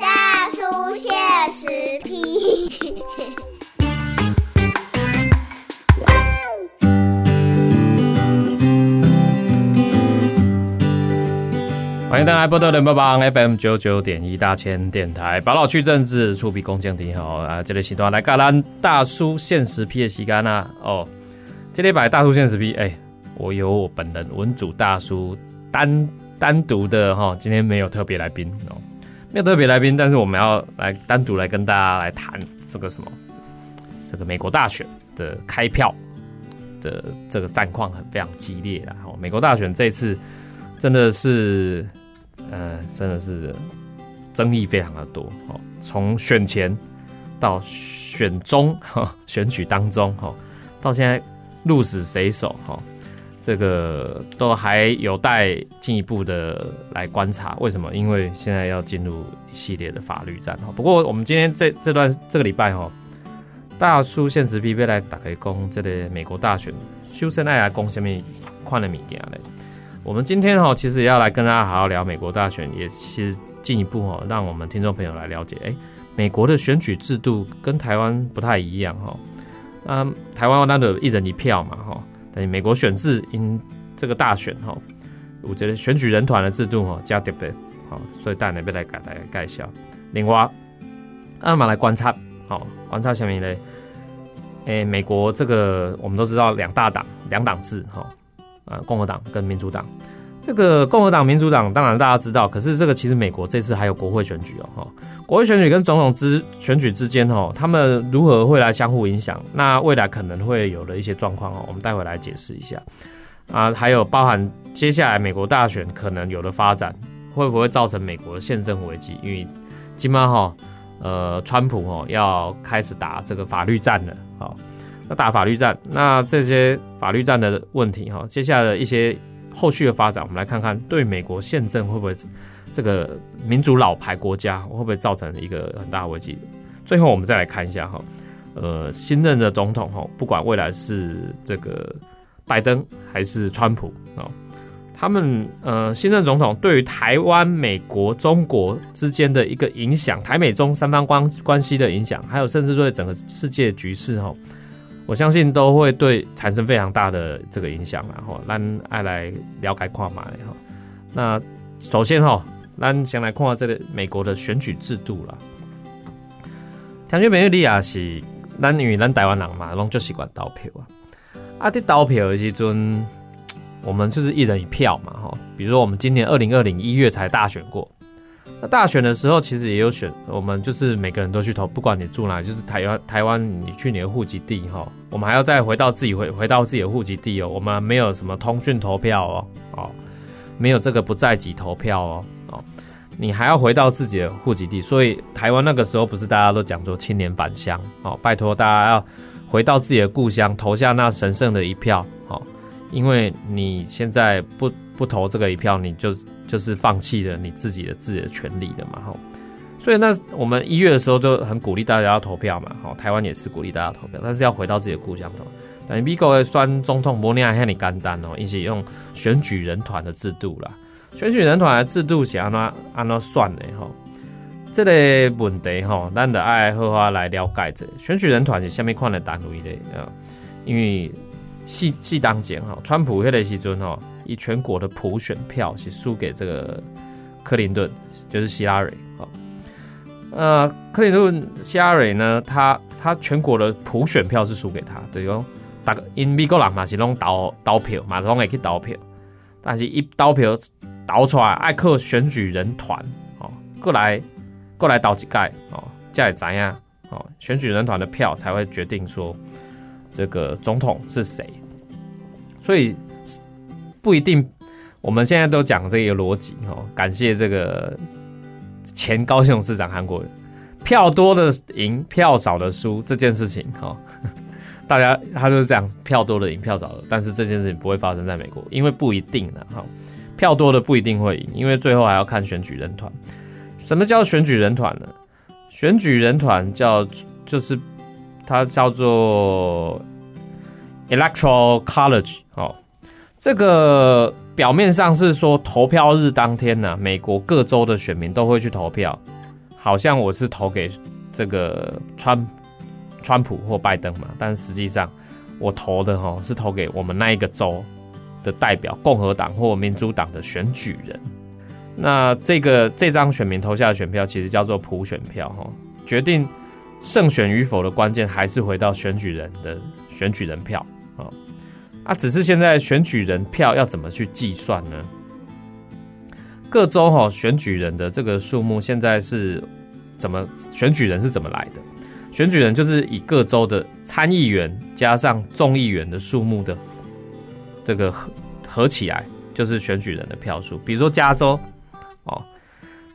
大叔现实批。欢迎大家来波特联播帮 FM 九九点一大千电台，把老去政治，出比公正挺好啊！这里时段来嘎咱大叔现实 P 的时间啊！哦，这里摆大叔现实 P，，哎，我有我本人文主大叔单单独的哈，今天没有特别来宾哦，没有特别来宾，但是我们要来单独来跟大家来谈这个什么，这个美国大选的开票的这个战况很非常激烈的哦，美国大选这次真的是。呃，真的是争议非常的多哦。从选前到选中哈，选举当中哈，到现在鹿死谁手哈，这个都还有待进一步的来观察。为什么？因为现在要进入一系列的法律战哈。不过我们今天这这段这个礼拜哈，大叔现实 P P 来打开攻这个美国大选，修身爱来攻下面看了物件嘞。我们今天哈，其实也要来跟大家好好聊美国大选，也是进一步哈，让我们听众朋友来了解，哎，美国的选举制度跟台湾不太一样哈。那台湾那个一人一票嘛哈，美国选制因这个大选哈，我觉得选举人团的制度哈加特别好，所以带那边来改来介绍。另外，那么来观察，好观察下面呢，哎，美国这个我们都知道两大党两党制哈。啊，共和党跟民主党，这个共和党、民主党当然大家知道，可是这个其实美国这次还有国会选举哦，哈，国会选举跟总统之选举之间哦，他们如何会来相互影响？那未来可能会有的一些状况哦，我们待会来解释一下啊，还有包含接下来美国大选可能有的发展，会不会造成美国的宪政危机？因为今晚哈，呃，川普哦要开始打这个法律战了，好。那打法律战，那这些法律战的问题哈，接下来的一些后续的发展，我们来看看对美国宪政会不会这个民主老牌国家会不会造成一个很大的危机？最后我们再来看一下哈，呃，新任的总统哈，不管未来是这个拜登还是川普啊，他们呃新任总统对于台湾、美国、中国之间的一个影响，台美中三方关关系的影响，还有甚至对整个世界局势哈。我相信都会对产生非常大的这个影响然后咱爱来了解跨马哈。那首先哈，咱先来看下这个美国的选举制度啦。听说美利亚是咱因为咱台湾人嘛，拢就习惯投票啊。啊，伫投票的时阵，我们就是一人一票嘛哈。比如说我们今年二零二零一月才大选过。那大选的时候，其实也有选，我们就是每个人都去投，不管你住哪，就是台湾台湾，你去你的户籍地哈，我们还要再回到自己回回到自己的户籍地哦，我们没有什么通讯投票哦，哦，没有这个不在籍投票哦，哦，你还要回到自己的户籍地，所以台湾那个时候不是大家都讲说青年返乡哦，拜托大家要回到自己的故乡投下那神圣的一票哦，因为你现在不不投这个一票，你就。就是放弃了你自己的自己的权利的嘛，吼，所以那我们一月的时候就很鼓励大家要投票嘛，吼，台湾也是鼓励大家投票，但是要回到自己的故乡投。但美国的选总统模拟还很简单哦，一起用选举人团的制度啦，选举人团的制度是安怎安怎算的吼？这个问题吼，咱得爱好好来了解这选举人团是下面款的单位的啊？因为细细当前哈，川普迄个时阵吼。以全国的普选票是输给这个克林顿，就是希拉蕊啊。呃，克林顿希拉蕊呢，他他全国的普选票是输给他，对哦。大因美国人嘛是拢投投票，嘛拢会去投票，但是一投票投出来，爱靠选举人团哦，过来过来投一届哦，才会知影哦，选举人团的票才会决定说这个总统是谁，所以。不一定，我们现在都讲这个逻辑哦。感谢这个前高雄市长韩国人，票多的赢，票少的输这件事情哈。大家他就是这样，票多的赢，票少的，但是这件事情不会发生在美国，因为不一定的哈。票多的不一定会赢，因为最后还要看选举人团。什么叫选举人团呢？选举人团叫就是它叫做 electoral college 哦。这个表面上是说投票日当天呢、美国各州的选民都会去投票，好像我是投给这个川川普或拜登嘛，但实际上我投的哈是投给我们那一个州的代表，共和党或民主党的选举人。那这个这张选民投下的选票其实叫做普选票哈，决定胜选与否的关键还是回到选举人的选举人票啊。啊，只是现在选举人票要怎么去计算呢？各州哈选举人的这个数目现在是怎么选举人是怎么来的？选举人就是以各州的参议员加上众议员的数目的这个合合起来，就是选举人的票数。比如说加州哦，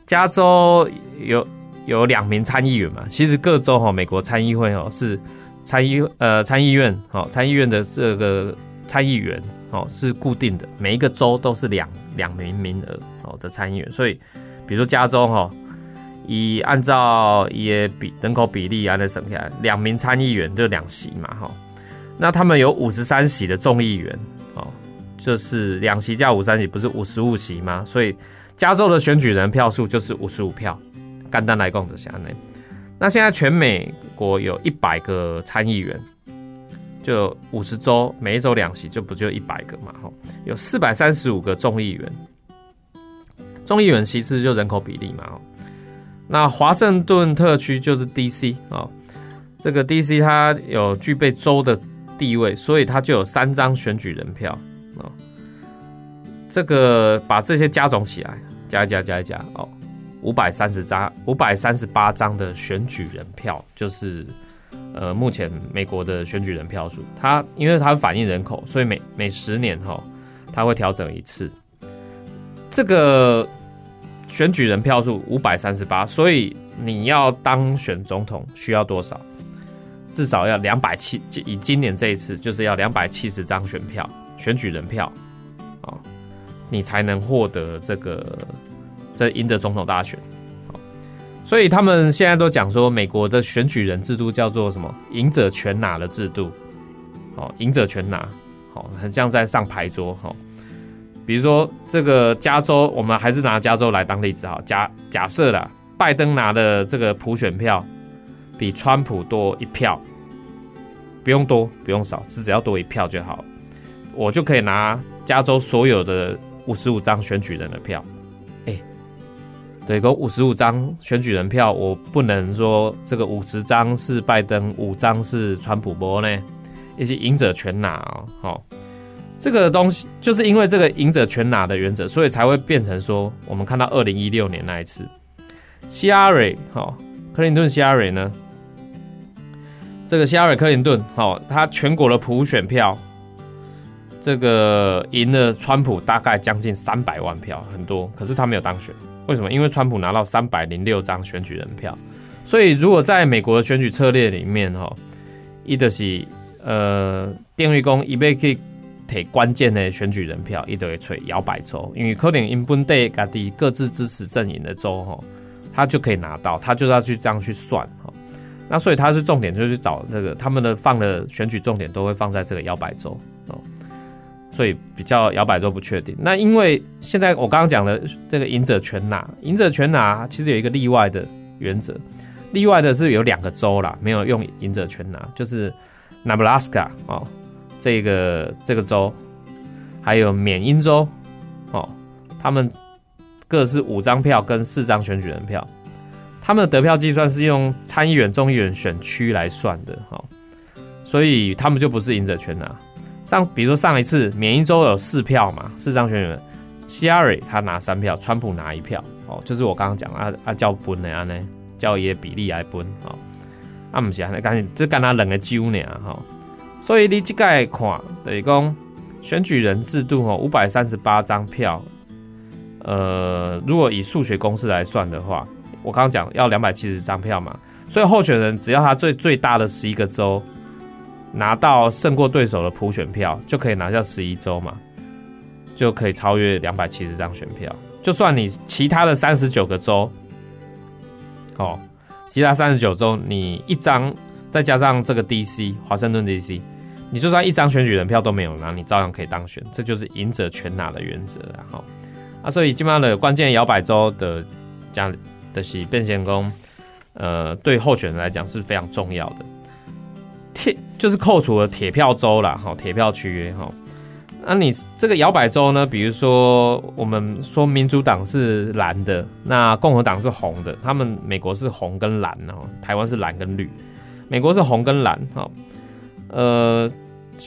加州有有两名参议员嘛，其实各州哈美国参议会哦是参议呃参议院哦参议院的这个。参议员哦是固定的，每一个州都是两两名名额哦的参议员，所以比如说加州哈，以按照也比人口比例啊那省下来，两名参议员就两席嘛哈，那他们有五十三席的众议员哦，就是两席加五三席不是五十五席吗？所以加州的选举人票数就是五十五票，干单来共的下内。那现在全美国有一百个参议员。就五十州，每一州两席，就不就一百个嘛？哈，有四百三十五个众议员，众议员其实就人口比例嘛。那华盛顿特区就是 D.C. 啊，这个 D.C. 它有具备州的地位，所以它就有三张选举人票啊。这个把这些加总起来，加一加加一加哦，五百三十张，五百三十八张的选举人票就是。呃，目前美国的选举人票数，它因为它反映人口，所以每每十年哈，它会调整一次。这个选举人票数五百三十八，所以你要当选总统需要多少？至少要两百七，以今年这一次就是要两百七十张选票，选举人票啊，你才能获得这个这赢得总统大选。所以他们现在都讲说，美国的选举人制度叫做什么“赢者全拿”的制度，哦，赢者全拿，好，很像在上牌桌，哈。比如说这个加州，我们还是拿加州来当例子，哈。假假设啦，拜登拿的这个普选票比川普多一票，不用多，不用少，是只要多一票就好，我就可以拿加州所有的五十五张选举人的票。对，共五十五张选举人票，我不能说这个五十张是拜登，五张是川普波呢，以及赢者全拿哦。好，这个东西就是因为这个赢者全拿的原则，所以才会变成说，我们看到二零一六年那一次，希拉蕊，哈，克林顿希拉蕊呢，这个希拉蕊克林顿，好，他全国的普选票，这个赢了川普大概将近三百万票，很多，可是他没有当选。为什么？因为川普拿到三百零六张选举人票，所以如果在美国的选举策略里面，哈，伊德是呃，电力工一被可以提关键的选举人票，伊德会吹摇摆州，因为可能因本地各地各自支持阵营的州，哈，他就可以拿到，他就要去这样去算，哈，那所以他是重点，就去找这个他们的放的选举重点都会放在这个摇摆州，哦。所以比较摇摆州不确定。那因为现在我刚刚讲的这个赢者全拿，赢者全拿其实有一个例外的原则，例外的是有两个州啦，没有用赢者全拿，就是 Nebraska 哦，这个这个州，还有缅因州哦，他们各是五张票跟四张选举人票，他们的得票计算是用参议员、众议员选区来算的哈，所以他们就不是赢者全拿。上，比如说上一次缅因州有四票嘛，四张选举人，希拉里他拿三票，川普拿一票，哦，就是我刚刚讲啊啊叫分的啊呢，叫伊比例来分，哦，啊不是啊，赶紧这跟他两个州呢，哈，所以你这个看等于讲选举人制度哦，五百三十八张票，呃，如果以数学公式来算的话，我刚刚讲要两百七十张票嘛，所以候选人只要他最最大的十一个州。拿到胜过对手的普选票，就可以拿下十一州嘛，就可以超越两百七十张选票。就算你其他的三十九个州，哦，其他三十九州你一张，再加上这个 D.C. 华盛顿 D.C.，你就算一张选举人票都没有拿，你照样可以当选，这就是赢者全拿的原则然后啊，所以基本上的关键摇摆州的这样的是变线工，呃，对候选人来讲是非常重要的。天就是扣除了铁票州啦，哈，铁票区哈。那你这个摇摆州呢？比如说，我们说民主党是蓝的，那共和党是红的。他们美国是红跟蓝哦，台湾是蓝跟绿。美国是红跟蓝哈。呃，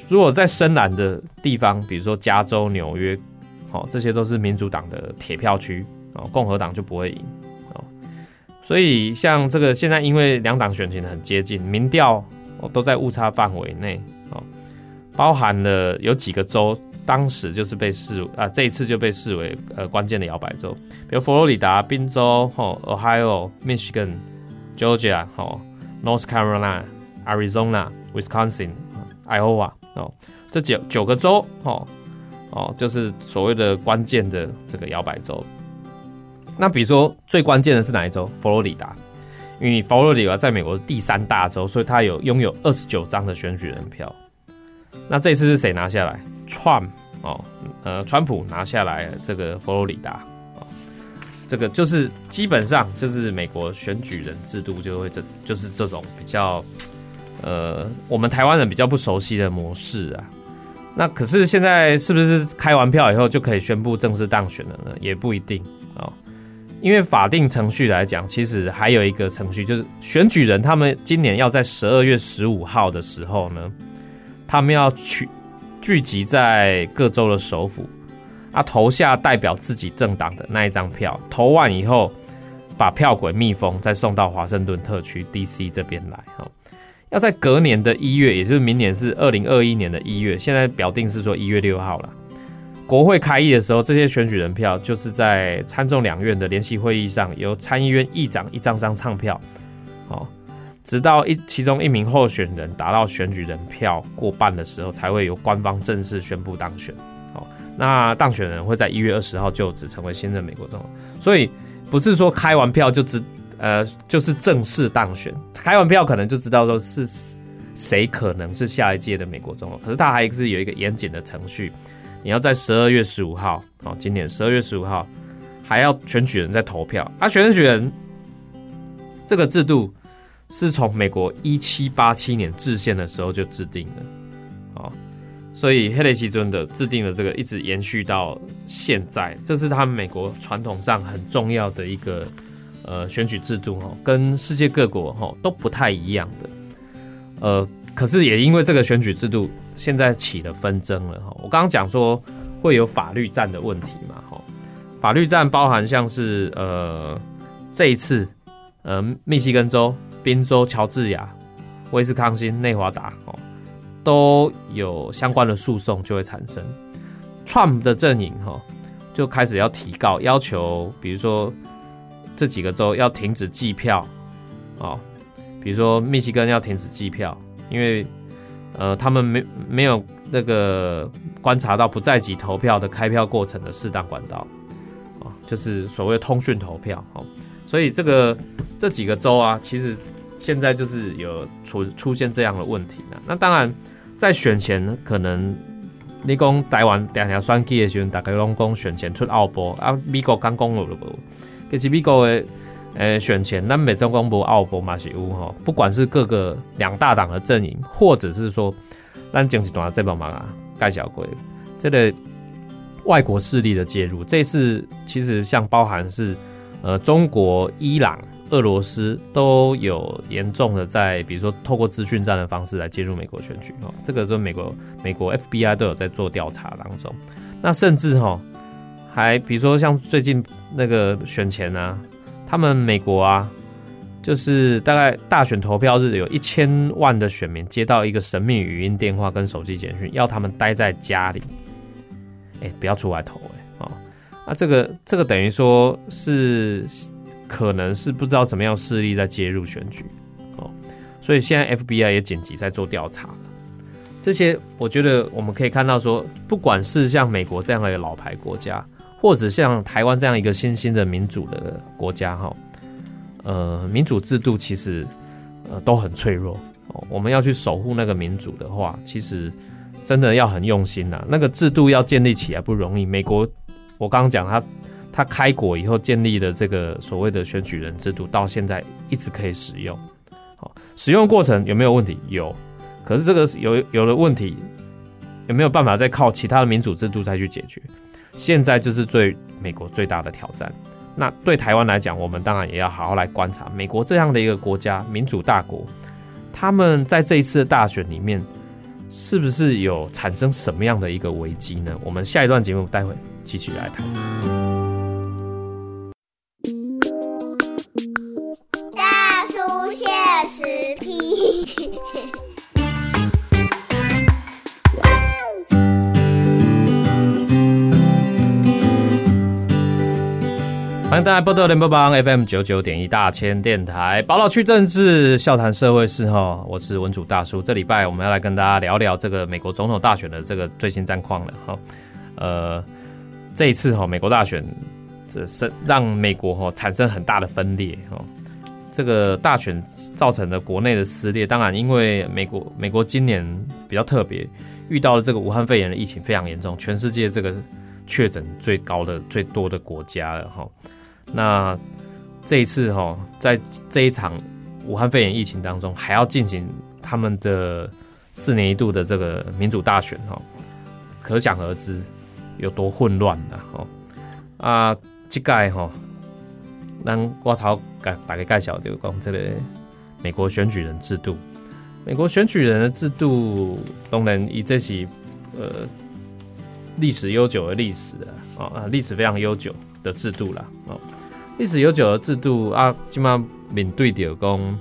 如果在深蓝的地方，比如说加州、纽约，好，这些都是民主党的铁票区哦，共和党就不会赢哦。所以像这个现在，因为两党选情很接近，民调都在误差范围内哦，包含了有几个州。当时就是被视啊，这一次就被视为呃关键的摇摆州，比如佛罗里达、宾州、吼 Ohio、Michigan、Georgia、吼 North Carolina、Arizona、Wisconsin、Iowa 哦，这九九个州哦哦，就是所谓的关键的这个摇摆州。那比如说最关键的是哪一州？佛罗里达，因为佛罗里达在美国是第三大州，所以它有拥有二十九张的选举人票。那这次是谁拿下来？Trump 哦，呃，川普拿下来这个佛罗里达啊，这个就是基本上就是美国选举人制度就会这就是这种比较呃，我们台湾人比较不熟悉的模式啊。那可是现在是不是开完票以后就可以宣布正式当选了呢？也不一定啊，因为法定程序来讲，其实还有一个程序，就是选举人他们今年要在十二月十五号的时候呢。他们要去聚集在各州的首府，啊，投下代表自己政党的那一张票，投完以后，把票轨密封，再送到华盛顿特区 D.C. 这边来。哈，要在隔年的一月，也就是明年是二零二一年的一月，现在表定是说一月六号了。国会开议的时候，这些选举人票就是在参众两院的联席会议上，由参议院议长一张张唱票，好。直到一其中一名候选人达到选举人票过半的时候，才会由官方正式宣布当选。好，那当选人会在一月二十号就职，成为新任美国总统。所以不是说开完票就知，呃，就是正式当选。开完票可能就知道说是谁可能是下一届的美国总统。可是他还是有一个严谨的程序，你要在十二月十五号，哦，今年十二月十五号还要选举人在投票。啊，选举人这个制度。是从美国一七八七年制宪的时候就制定的，哦，所以黑雷奇尊的制定了这个，一直延续到现在，这是他们美国传统上很重要的一个呃选举制度哈，跟世界各国哈都不太一样的，呃，可是也因为这个选举制度现在起了纷争了哈，我刚刚讲说会有法律战的问题嘛哈，法律战包含像是呃这一次呃密西根州。宾州、乔治亚、威斯康星、内华达哦，都有相关的诉讼就会产生。Trump 的阵营哈就开始要提告，要求比如说这几个州要停止计票哦，比如说密西根要停止计票，因为呃他们没没有那个观察到不在籍投票的开票过程的适当管道啊，就是所谓通讯投票哦，所以这个这几个州啊，其实。现在就是有出出现这样的问题了。那当然，在选前可能你讲台湾两条选举的时候，大概拢讲选前出澳波啊，美国刚公布了不？其实美国的呃选前，咱美中公布奥波嘛是有哈，不管是各个两大党的阵营，或者是说咱经济段这帮忙啊盖小鬼，这个外国势力的介入，这次其实像包含是呃中国、伊朗。俄罗斯都有严重的在，比如说透过资讯战的方式来介入美国选举哈，这个就美国美国 FBI 都有在做调查当中。那甚至哈，还比如说像最近那个选前啊，他们美国啊，就是大概大选投票日有一千万的选民接到一个神秘语音电话跟手机简讯，要他们待在家里，哎，不要出来投哎哦，那这个这个等于说是。可能是不知道什么样势力在介入选举，哦，所以现在 FBI 也紧急在做调查。这些我觉得我们可以看到，说不管是像美国这样的老牌国家，或者像台湾这样一个新兴的民主的国家，哈，呃，民主制度其实呃都很脆弱，我们要去守护那个民主的话，其实真的要很用心呐。那个制度要建立起来不容易。美国，我刚刚讲他他开国以后建立的这个所谓的选举人制度，到现在一直可以使用。好，使用过程有没有问题？有。可是这个有有了问题，有没有办法再靠其他的民主制度再去解决？现在就是对美国最大的挑战。那对台湾来讲，我们当然也要好好来观察美国这样的一个国家，民主大国，他们在这一次的大选里面，是不是有产生什么样的一个危机呢？我们下一段节目待会继续来谈。欢迎大家波多联播帮 FM 九九点一大千电台，宝老区政治笑谈社会事哈，我是文主大叔。这礼拜我们要来跟大家聊聊这个美国总统大选的这个最新战况了哈。呃，这一次哈，美国大选这是让美国哈产生很大的分裂哈。这个大选造成的国内的撕裂，当然因为美国美国今年比较特别，遇到了这个武汉肺炎的疫情非常严重，全世界这个确诊最高的最多的国家了哈。那这一次哈，在这一场武汉肺炎疫情当中，还要进行他们的四年一度的这个民主大选哈，可想而知有多混乱了哈。啊，这个哈，让我头打打个介绍，就讲这个美国选举人制度。美国选举人的制度，当然以这起呃历史悠久的历史啊啊，历史非常悠久的制度了啊。历史悠久的制度啊，起码面对着讲，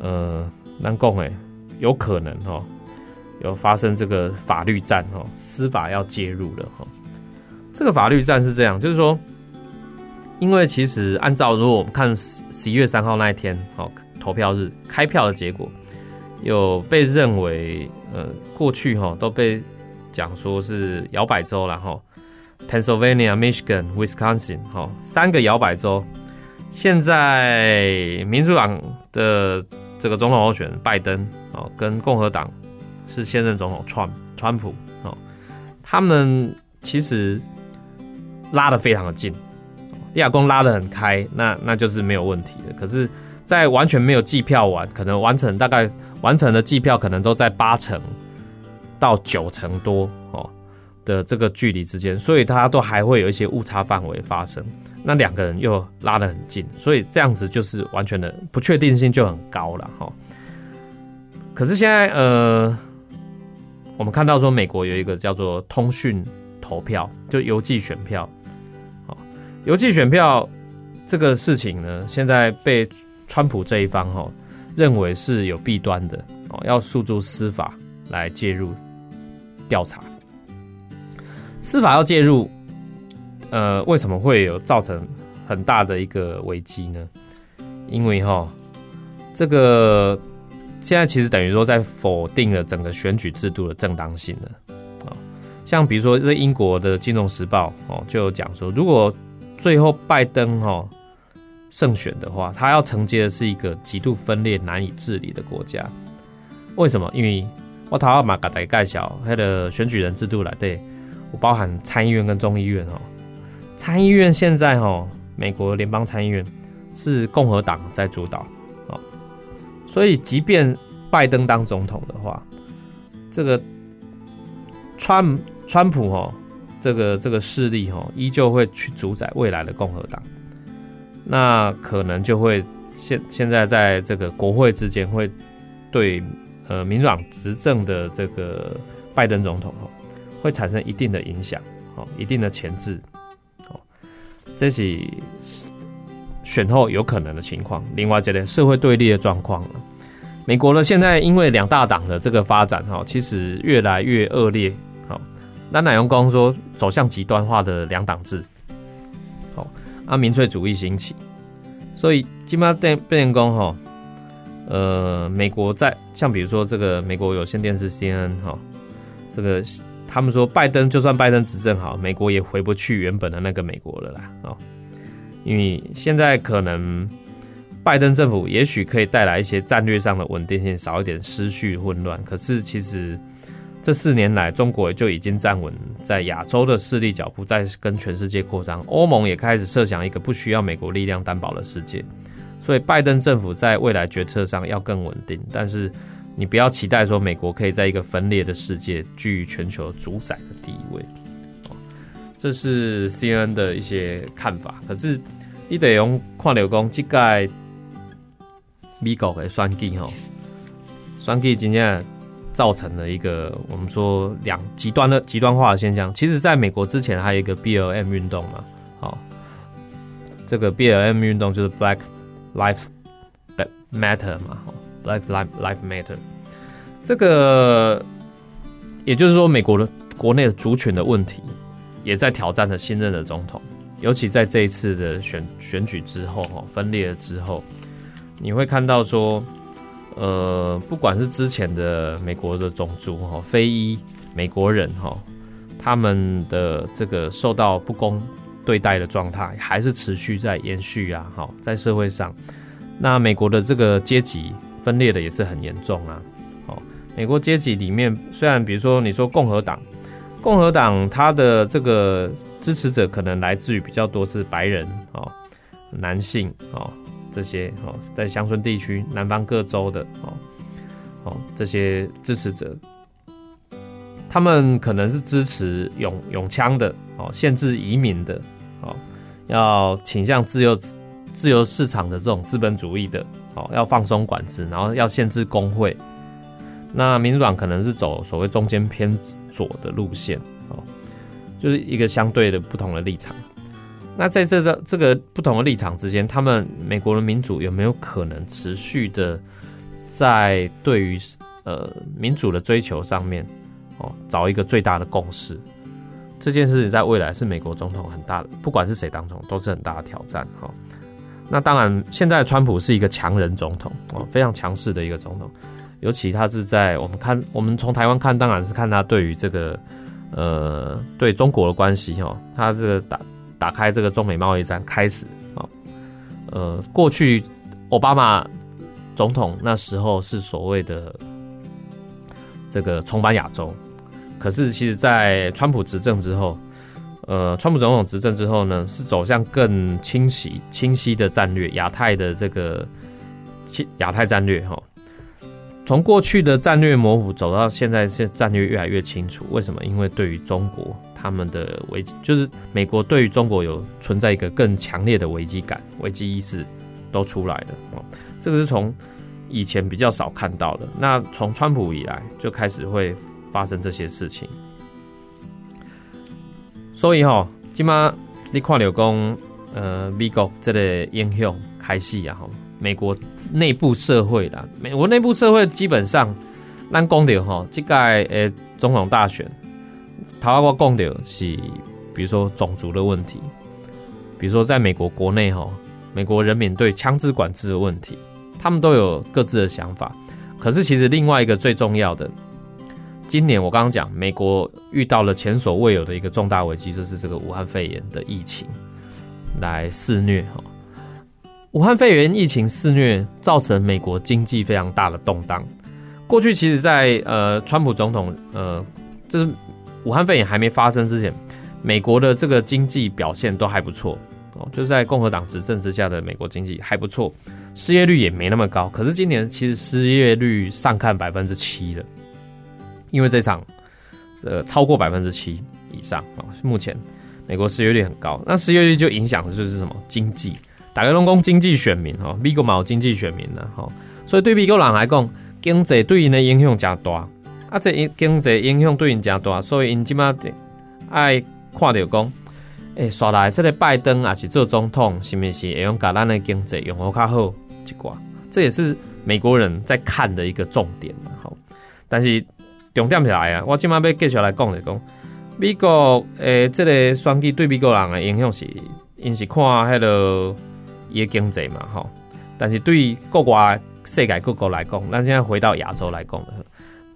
呃，难讲诶，有可能哈，有发生这个法律战哈，司法要介入了哈。这个法律战是这样，就是说，因为其实按照如果我们看十十一月三号那一天哦，投票日开票的结果，有被认为呃过去哈都被讲说是摇摆州然后。Pennsylvania、Michigan、Wisconsin，哈，三个摇摆州，现在民主党的这个总统候选人拜登，哦，跟共和党是现任总统川川普，哦，他们其实拉的非常的近，亚公拉的很开，那那就是没有问题的。可是，在完全没有计票完，可能完成大概完成的计票，可能都在八成到九成多，的这个距离之间，所以它都还会有一些误差范围发生。那两个人又拉得很近，所以这样子就是完全的不确定性就很高了哈。可是现在呃，我们看到说美国有一个叫做通讯投票，就邮寄选票。好，邮寄选票这个事情呢，现在被川普这一方哈认为是有弊端的哦，要诉诸司法来介入调查。司法要介入，呃，为什么会有造成很大的一个危机呢？因为哈，这个现在其实等于说在否定了整个选举制度的正当性了啊。像比如说这英国的《金融时报》哦，就有讲说，如果最后拜登哈胜选的话，他要承接的是一个极度分裂、难以治理的国家。为什么？因为我头要马格大介绍他的选举人制度来对。包含参议院跟众议院哦，参议院现在哦，美国联邦参议院是共和党在主导哦，所以即便拜登当总统的话，这个川川普哦，这个这个势力哦，依旧会去主宰未来的共和党，那可能就会现现在在这个国会之间会对呃民主党执政的这个拜登总统哦。会产生一定的影响，哦，一定的前置，哦，这是选后有可能的情况。另外，这类社会对立的状况美国呢，现在因为两大党的这个发展，哈，其实越来越恶劣，好，那奶油公说走向极端化的两党制，好，啊，民粹主义兴起，所以基本上变变工哈，呃，美国在像比如说这个美国有线电视 CNN 哈，这个。他们说，拜登就算拜登执政好，美国也回不去原本的那个美国了啦。哦，因为现在可能拜登政府也许可以带来一些战略上的稳定性，少一点失序混乱。可是其实这四年来，中国就已经站稳在亚洲的势力脚步，在跟全世界扩张。欧盟也开始设想一个不需要美国力量担保的世界。所以拜登政府在未来决策上要更稳定，但是你不要期待说美国可以在一个分裂的世界居于全球主宰的地位。这是 C N 的一些看法。可是你得用矿流工这个美国的选举吼，选举今天造成了一个我们说两极端的极端化的现象。其实，在美国之前还有一个 B L M 运动嘛，好，这个 B L M 运动就是 Black。Life matter 嘛，Life life life matter。这个也就是说，美国的国内的族群的问题，也在挑战着新任的总统。尤其在这一次的选选举之后，哈，分裂了之后，你会看到说，呃，不管是之前的美国的种族哈，非裔美国人哈，他们的这个受到不公。对待的状态还是持续在延续啊，好，在社会上，那美国的这个阶级分裂的也是很严重啊，哦，美国阶级里面虽然比如说你说共和党，共和党它的这个支持者可能来自于比较多是白人哦，男性哦这些哦，在乡村地区南方各州的哦哦这些支持者。他们可能是支持永永枪的哦，限制移民的哦，要倾向自由自由市场的这种资本主义的哦，要放松管制，然后要限制工会。那民主党可能是走所谓中间偏左的路线哦，就是一个相对的不同的立场。那在这个这个不同的立场之间，他们美国的民主有没有可能持续的在对于呃民主的追求上面？哦，找一个最大的共识，这件事情在未来是美国总统很大的，不管是谁当中都是很大的挑战。哈，那当然，现在川普是一个强人总统哦，非常强势的一个总统，尤其他是在我们看，我们从台湾看，当然是看他对于这个呃对中国的关系哈，他这个打打开这个中美贸易战开始啊，呃，过去奥巴马总统那时候是所谓的。这个重返亚洲，可是其实，在川普执政之后，呃，川普总统执政之后呢，是走向更清晰、清晰的战略，亚太的这个亚太战略哈。从过去的战略模糊走到现在，是战略越来越清楚。为什么？因为对于中国，他们的危机就是美国对于中国有存在一个更强烈的危机感、危机意识都出来了哦。这个是从。以前比较少看到的，那从川普以来就开始会发生这些事情。所以哈，今嘛你看了讲，呃，美国这个影响开始啊，哈，美国内部社会啦，美国内部社会基本上，咱讲到哈，这个诶总统大选，他我讲到是，比如说种族的问题，比如说在美国国内吼，美国人民对枪支管制的问题。他们都有各自的想法，可是其实另外一个最重要的，今年我刚刚讲，美国遇到了前所未有的一个重大危机，就是这个武汉肺炎的疫情来肆虐哈。武汉肺炎疫情肆虐，造成美国经济非常大的动荡。过去其实，在呃川普总统呃，就是武汉肺炎还没发生之前，美国的这个经济表现都还不错哦，就是在共和党执政之下的美国经济还不错。失业率也没那么高，可是今年其实失业率上看百分之七了，因为这场呃超过百分之七以上啊，目前美国失业率很高，那失业率就影响的就是什么？经济，打开龙宫经济选民哈，美国冇经济选民呢哈，所以对美国人来讲，经济对因的影响加大，啊这经济影响对因加大，所以因即马爱看到讲。诶，说来这个拜登也是做总统，是不是会用把咱的经济用好较好一寡？这也是美国人在看的一个重点好，但是重点起来啊，我今晚要继续来讲一讲美国诶，这个选举对美国人的影响是，因是看迄个伊经济嘛，吼。但是对国外世界各国来讲，咱现在回到亚洲来讲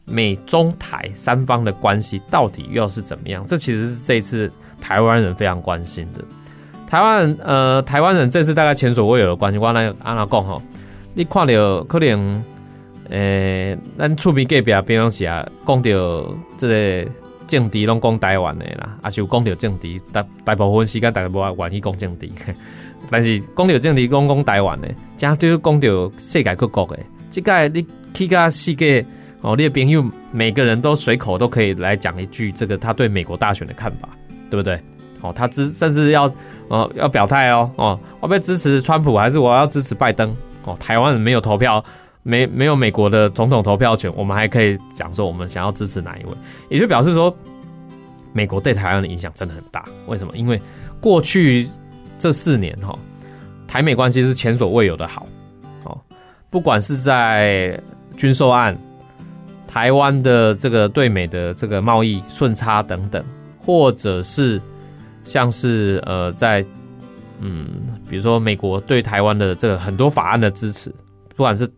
美中台三方的关系到底又是怎么样？这其实是这一次台湾人非常关心的。台湾呃，台湾人这次大概前所未有的关系。我来安那讲吼，你看到可能诶，咱厝边隔壁平常时啊，讲到这个政治拢讲台湾的啦，啊，就讲到政治，大大部分时间大家无愿意讲政治，但是讲到政治，讲讲台湾的，加对讲到世界各国的，即个你去到世界哦，你的朋友每个人都随口都可以来讲一句这个他对美国大选的看法，对不对？哦，他支甚至要哦要表态哦哦，我要支持川普还是我要支持拜登？哦，台湾人没有投票，没没有美国的总统投票权，我们还可以讲说我们想要支持哪一位，也就表示说美国对台湾的影响真的很大。为什么？因为过去这四年哈，台美关系是前所未有的好哦，不管是在军售案、台湾的这个对美的这个贸易顺差等等，或者是像是呃，在嗯，比如说美国对台湾的这个很多法案的支持，不管是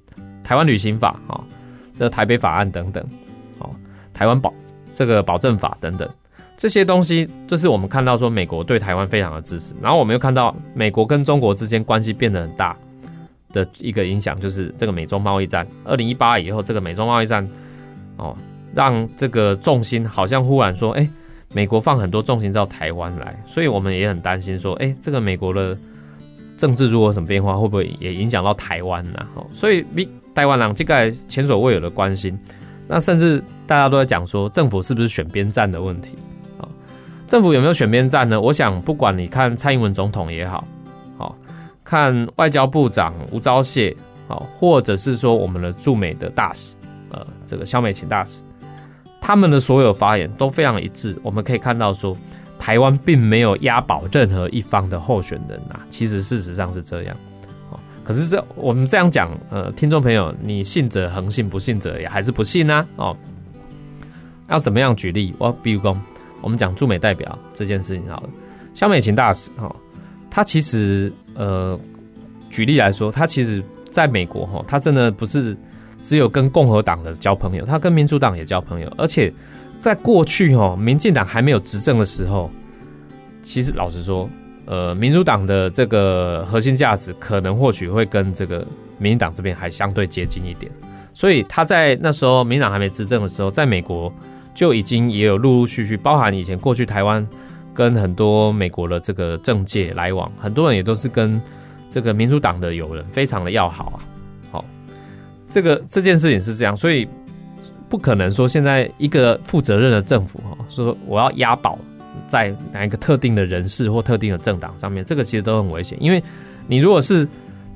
台湾旅行法啊，这台北法案等等，哦，台湾保这个保证法等等，这些东西就是我们看到说美国对台湾非常的支持，然后我们又看到美国跟中国之间关系变得很大的一个影响，就是这个美中贸易战。二零一八以后，这个美中贸易战哦，让这个重心好像忽然说，哎。美国放很多重心到台湾来，所以我们也很担心说，哎，这个美国的政治如果有什么变化，会不会也影响到台湾呢？所以比台湾人这个前所未有的关心，那甚至大家都在讲说，政府是不是选边站的问题？啊，政府有没有选边站呢？我想，不管你看蔡英文总统也好，好看外交部长吴钊燮，好，或者是说我们的驻美的大使，呃，这个肖美琴大使。他们的所有发言都非常一致，我们可以看到说，台湾并没有押宝任何一方的候选人啊，其实事实上是这样。哦，可是这我们这样讲，呃，听众朋友，你信者恒信，不信者也还是不信呢。哦，要怎么样举例？我比如说，我们讲驻美代表这件事情好了，肖美琴大使，哈，他其实呃，举例来说，他其实在美国，哈，他真的不是。只有跟共和党的交朋友，他跟民主党也交朋友，而且在过去哦，民进党还没有执政的时候，其实老实说，呃，民主党的这个核心价值可能或许会跟这个民进党这边还相对接近一点，所以他在那时候民党还没执政的时候，在美国就已经也有陆陆续续，包含以前过去台湾跟很多美国的这个政界来往，很多人也都是跟这个民主党的友人非常的要好啊。好这个这件事情是这样，所以不可能说现在一个负责任的政府哈，说我要押宝在哪一个特定的人士或特定的政党上面，这个其实都很危险。因为你如果是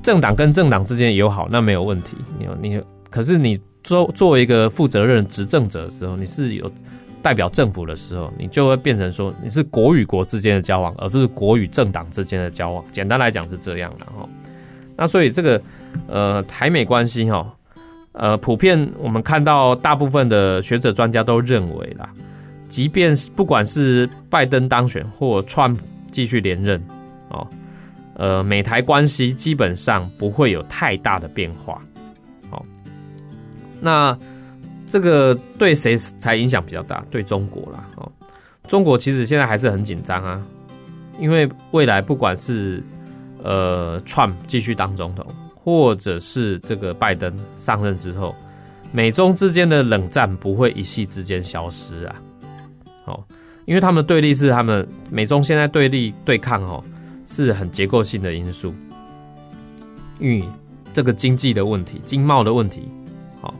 政党跟政党之间友好，那没有问题。你你可是你作作为一个负责任执政者的时候，你是有代表政府的时候，你就会变成说你是国与国之间的交往，而不是国与政党之间的交往。简单来讲是这样的哈。那所以这个呃台美关系哈。呃，普遍我们看到大部分的学者专家都认为啦，即便是不管是拜登当选或川继续连任，哦，呃，美台关系基本上不会有太大的变化。好，那这个对谁才影响比较大？对中国啦，哦，中国其实现在还是很紧张啊，因为未来不管是呃川继续当总统。或者是这个拜登上任之后，美中之间的冷战不会一夕之间消失啊！哦，因为他们对立是他们美中现在对立对抗哦，是很结构性的因素，因为这个经济的问题、经贸的问题，好，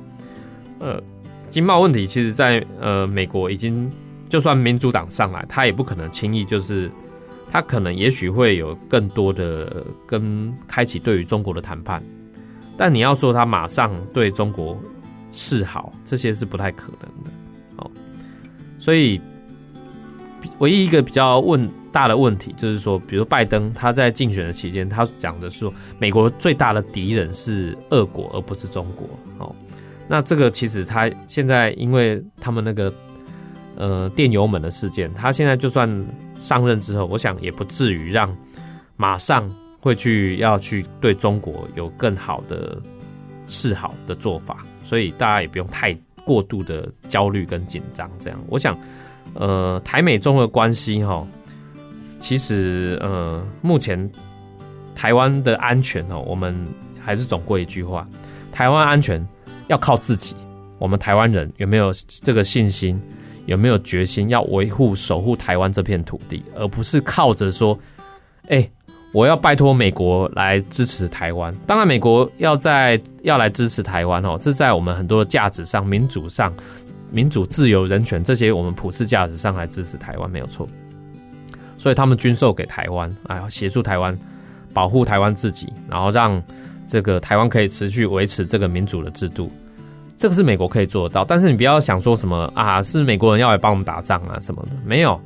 呃，经贸问题其实，在呃美国已经就算民主党上来，他也不可能轻易就是。他可能也许会有更多的跟开启对于中国的谈判，但你要说他马上对中国示好，这些是不太可能的哦。所以，唯一一个比较问大的问题就是说，比如拜登他在竞选的期间，他讲的说美国最大的敌人是俄国，而不是中国。哦，那这个其实他现在因为他们那个呃电油门的事件，他现在就算。上任之后，我想也不至于让马上会去要去对中国有更好的示好的做法，所以大家也不用太过度的焦虑跟紧张。这样，我想，呃，台美中的关系哈，其实呃，目前台湾的安全哦，我们还是总归一句话，台湾安全要靠自己。我们台湾人有没有这个信心？有没有决心要维护、守护台湾这片土地，而不是靠着说，哎，我要拜托美国来支持台湾。当然，美国要在要来支持台湾哦，这在我们很多的价值上、民主上、民主、自由、人权这些我们普世价值上来支持台湾没有错。所以他们军售给台湾，哎，协助台湾保护台湾自己，然后让这个台湾可以持续维持这个民主的制度。这个是美国可以做得到，但是你不要想说什么啊，是美国人要来帮我们打仗啊什么的，没有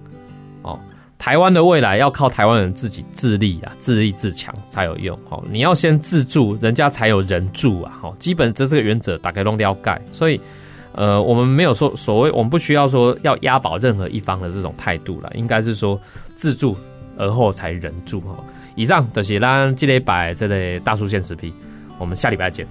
哦。台湾的未来要靠台湾人自己自立啊，自立自强才有用哦。你要先自助，人家才有人助啊。哦，基本这是个原则，打开弄掉盖。所以，呃，我们没有说所谓，我们不需要说要押宝任何一方的这种态度了，应该是说自助而后才人助哦。以上的是咱这里摆这类大叔现实批，我们下礼拜见。